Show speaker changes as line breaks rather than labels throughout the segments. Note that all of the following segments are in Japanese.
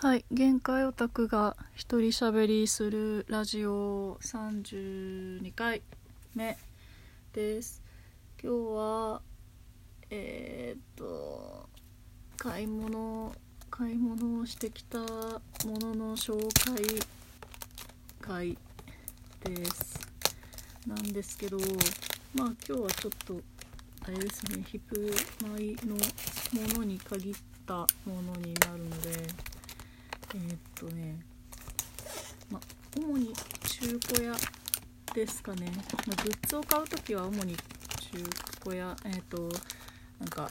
はい限界オタクが一人喋りするラジオ32回目です。今日はえー、っと買い物買い物をしてきたものの紹介会です。なんですけどまあ今日はちょっとあれですねヒップマイのものに限ったものになるのでえー、っとねま主に中古屋ですかね、まグッズを買う時は主に中古屋。えー、っとなんか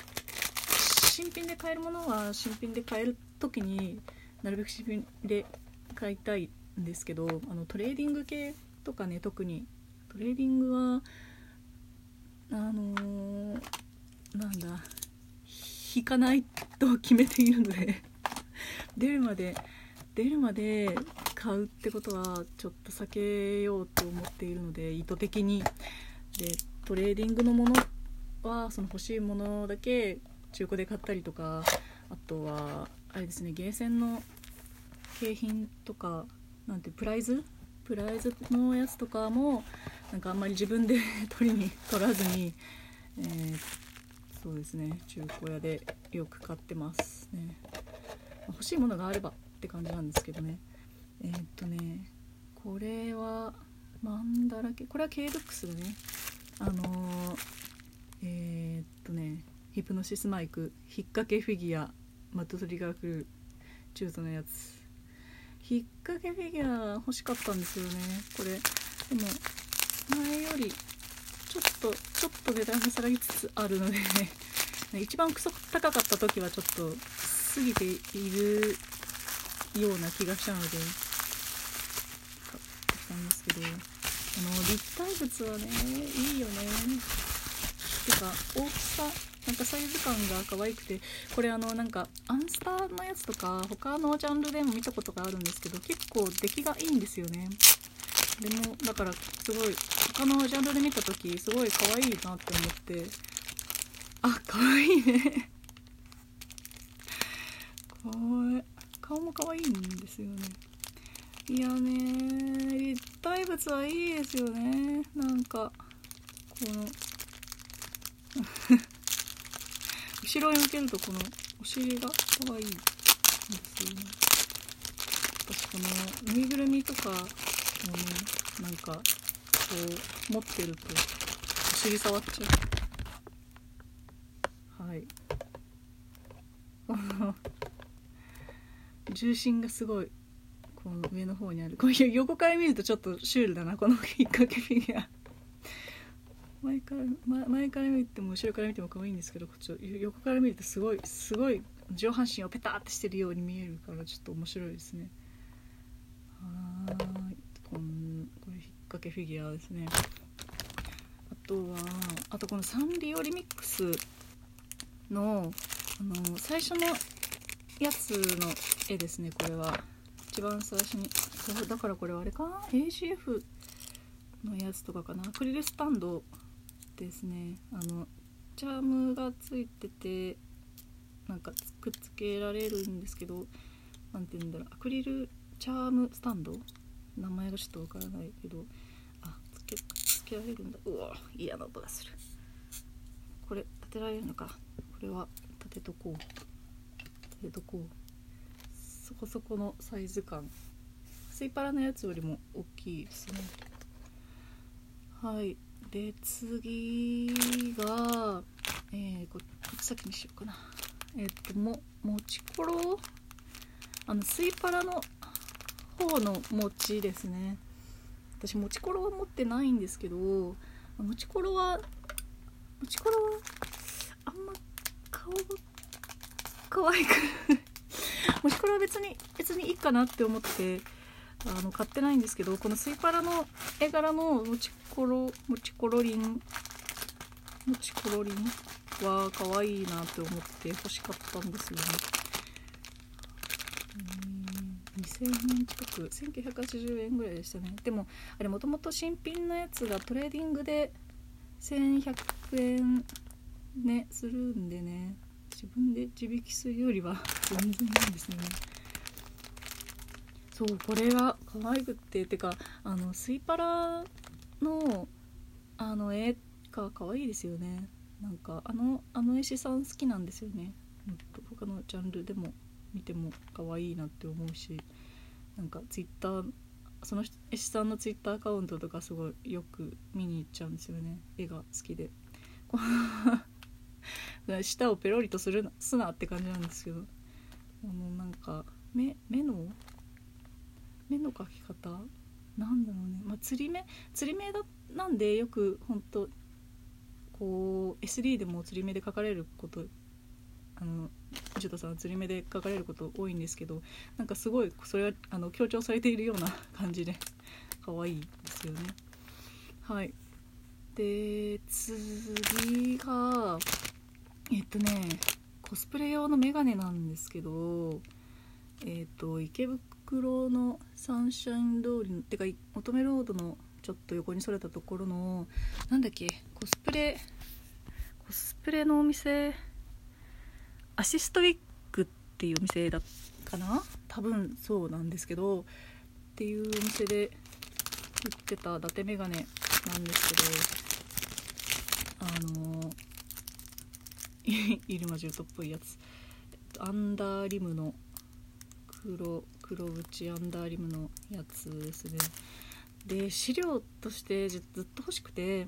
新品で買えるものは新品で買える時になるべく新品で買いたいんですけどあのトレーディング系とかね特に。トレーディングはあのー、なんだ引かないと決めているので。出るまで出るまで買うってことはちょっと避けようと思っているので意図的に。でトレーディングのものはその欲しいものだけ中古で買ったりとかあとはあれですねゲーセンの景品とかなんてプライズ？プライズのやつとかもなんかあんまり自分で取りに取らずに、えー、そうですね中古屋でよく買ってますね。欲しいものがあればって感じなんですけどね。えー、っとねこれはマンだらけこれは K ルックスだね。あのー、えー、っとねヒプノシスマイク引っ掛けフィギュアMAD TRIGGER CREW 銃兎のやつ。引っ掛けフィギュア欲しかったんですよねこれ。でも前よりちょっとちょっと値段が下がりつつあるので一番クソ高かった時はちょっと過ぎているような気がしたので買ってきたんですけどあの立体物はねいいよね。てか大きさなんかサイズ感が可愛くてこれあのなんかアンスターのやつとか他のジャンルでも見たことがあるんですけど結構出来がいいんですよね。でもだからすごい他のジャンルで見た時すごい可愛いなって思ってあ可愛いね。かわい顔も可愛いんですよね。いやね立体物はいいですよね。なんかこの 後ろに向けるとこのお尻が可愛いんですよね。私このぬいぐるみとかをねなんかこう持ってるとお尻触っちゃうはい 重心がすごいこの上の方にある。こういう横から見るとちょっとシュールだな。この引っ掛けフィギュア前から、ま、前から見ても後ろから見ても可愛いんですけどこっち横から見るとすごいすごい上半身をペタってしてるように見えるからちょっと面白いですね。はいこんこれ引っ掛けフィギュアですね。あとはあとこのサンリオリミックスのあの最初のやつの絵ですねこれは。一番最初に。だからこれはあれかな？AGF のやつとかかな？アクリルスタンドですね。あのチャームがついててなんかくっつけられるんですけど何て言うんだろう。アクリルチャームスタンド？名前がちょっとわからないけど。あつけつけられるんだ。うわ嫌な音がする。これ立てられるのか。これは立てとこう。立てとこう。そこそこのサイズ感。スイパラのやつよりも大きいですね。はい。で次がえー、こっち先にしようかな。えっ、とももちころ？あのスイパラの方の餅ですね。私もちころは持ってないんですけどもちころはもちころはあんま顔が可愛くもちころは別に別にいいかなって思ってあの買ってないんですけどこのスイパラの絵柄のもちころもちころりんもちころりんは可愛いなって思って欲しかったんですよね。2000円近く。1980円ぐらいでしたね。でもあれもともと新品のやつがトレーディングで1100円ねするんでね。自分で自引きするよりは全然いいんですね。そうこれが可愛くっててかあのスイパラのあの絵が可愛いですよね。なんかあのあの絵師さん好きなんですよね。他のジャンルでも見ても可愛いなって思うしなんかツイッターその絵師さんのツイッターアカウントとかすごいよく見に行っちゃうんですよね。絵が好きで。舌をペロリとするすなって感じなんですけど。あのなんか目目の目の描き方？なんだろうね、まあ、釣り目？釣り目だなんでよく本当こう SD でも釣り目で描かれることあの藤田さんは釣り目で描かれること多いんですけどなんかすごいそれはあの強調されているような 感じで可愛いですよね。はい。で次がえっとねコスプレ用のメガネなんですけどえっと池袋のサンシャイン通りのてか乙女ロードのちょっと横にそれたところのなんだっけコスプレコスプレのお店アシストウィッグっていうお店だかな？多分そうなんですけどっていうお店で売ってた伊達メガネなんですけどあの 入間ジュートっぽいやつ。アンダーリムの黒黒縁アンダーリムのやつですね。で資料としてずっと欲しくて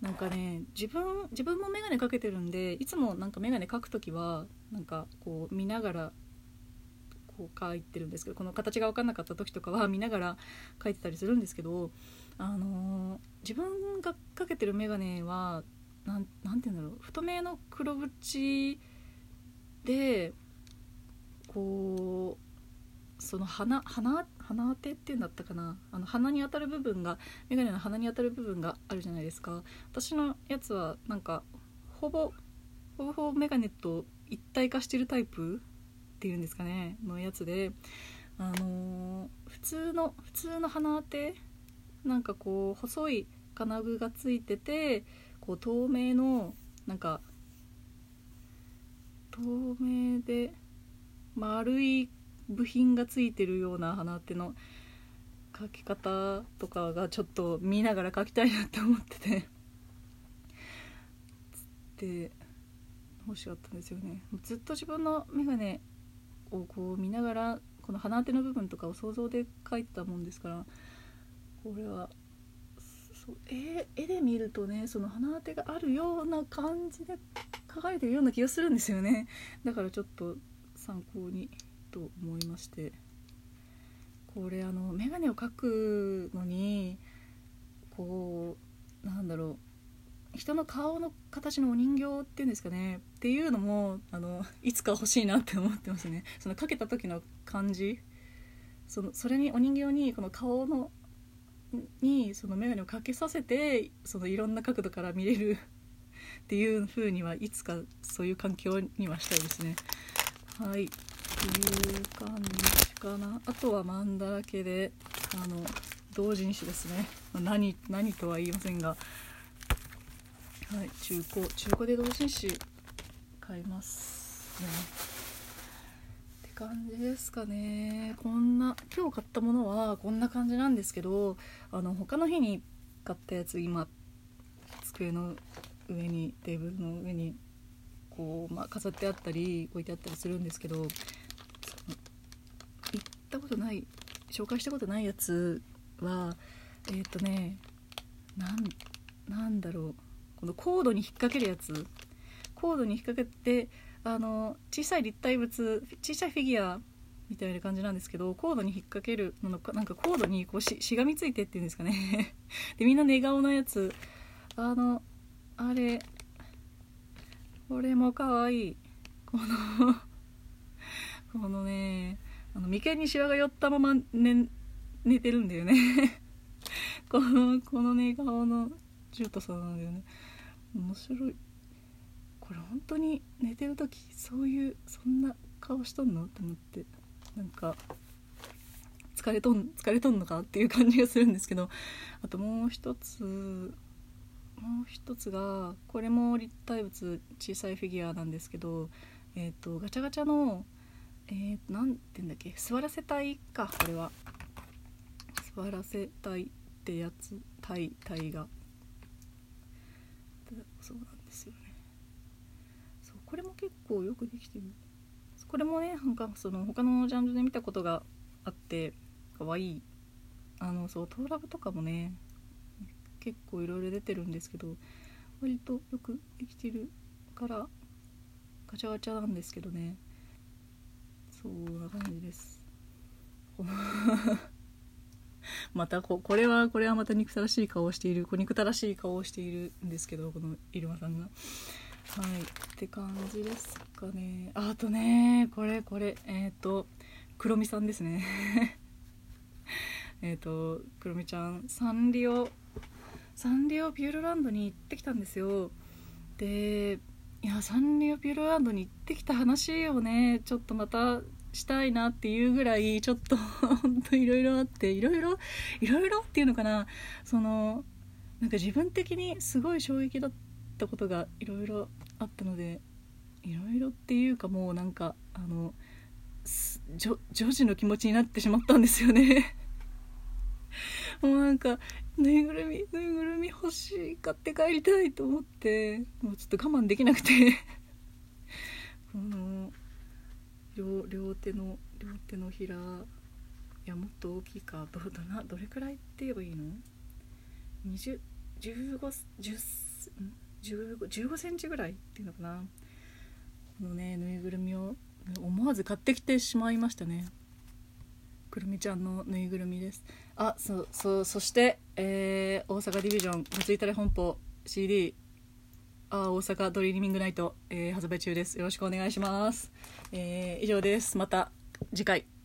なんかね自分自分も眼鏡かけてるんでいつもなんか眼鏡かく時はなんかこう見ながらこう書いてるんですけどこの形が分かんなかった時とかは見ながら書いてたりするんですけどあのー、自分がかけてる眼鏡はなん何て言うんだろう。太めの黒縁でこうその鼻鼻鼻当てっていうんだったかな。あの鼻に当たる部分が眼鏡の鼻に当たる部分があるじゃないですか。私のやつはなんかほぼほぼほぼ眼鏡と一体化してるタイプっていうんですかね。のやつであのー、普通の普通の鼻当てなんかこう細い金具がついててこう透明のなんか透明で丸い部品がついてるような鼻当ての描き方とかがちょっと見ながら描きたいなって思ってて。つって欲しかったんですよね。ずっと自分の眼鏡をこう見ながらこの鼻当ての部分とかを想像で描いたもんですからこれはそう絵絵で見るとねその鼻当てがあるような感じで描かれてるような気がするんですよね。だからちょっと参考にと思いまして。これあの眼鏡を描くのにこうなんだろう人の顔の形のお人形っていうんですかね。っていうのもあのいつか欲しいなって思ってますね。そのかけた時の感じ。そのそれにお人形にこの顔のにその眼鏡をかけさせてそのいろんな角度から見れる っていう風にはいつかそういう環境にはしたいですね。はいっていう感じかな。あとはマンだらけであの同人誌ですね。何何とは言いませんが。はい中古中古で同人誌買いますね。感じですかね。こんな今日買ったものはこんな感じなんですけどあの他の日に買ったやつ今机の上にテーブルの上にこう、まあ、飾ってあったり置いてあったりするんですけど行ったことない紹介したことないやつはえっ、とねなんだろう。このコードに引っ掛けるやつ。コードに引っ掛けてあの小さい立体物小さいフィギュアみたいな感じなんですけどコードに引っ掛けるのかなんかコードにこうししがみついてっていうんですかね。でみんな寝顔のやつ。あのあれこれもかわい。いこの このねあの眉間にシワが寄ったまま寝寝てるんだよね。このこの寝顔のジュートさんなんだよね。面白い。これ本当に寝てる時そういうそんな顔しとんのと思ってなんか疲れとん疲れとんのかっていう感じがするんですけどあともう一つもう一つがこれも立体物小さいフィギュアなんですけどえ、ー、とガチャガチャのえー、て言うんだっけ座らせたいかこれは。触らせたいってやつタイタイがそうなんですよねそうこれも結構よくできてる。これもねなんかその他のジャンルで見たことがあって可愛い。あのそうトーラブとかもね結構いろいろ出てるんですけど割とよくできてるからガチャガチャなんですけどね。そんな感じです。またここれはこれはまた憎たらしい顔をしているこ憎たらしい顔をしているんですけどこの入間さんが。はい。って感じですかね。あとねこれこれ。えっ、ー、とくろみさんですね。えっとくろみちゃん。サンリオサンリオピューロランドに行ってきたんですよ。でいやサンリオピューロランドに行ってきた話をねちょっとまたしたいなっていうぐらいちょっと 本当いろいろあっていろいろいろいろっていうのかな。そのなんか自分的にすごい衝撃だったことがいろいろあったのでいろいろっていうかもうなんかあの女児の気持ちになってしまったんですよね。もうなんかぬいぐるみぬいぐるみ欲しい買って帰りたいと思ってもうちょっと我慢できなくて。この両両手の両手のひらいやもっと大きいかどどな。どれくらいって言えばいいの？20 15 10 15, センチぐらいっていうのかな。このねぬいぐるみを思わず買ってきてしまいましたね。くるみちゃんのぬいぐるみです。あそうそうそして、えー、大阪ディビジョン「どついたれ本舗 CD」あ大阪ドリーミングナイト、えー、発売中です。よろしくお願いします、えー、以上です。また次回。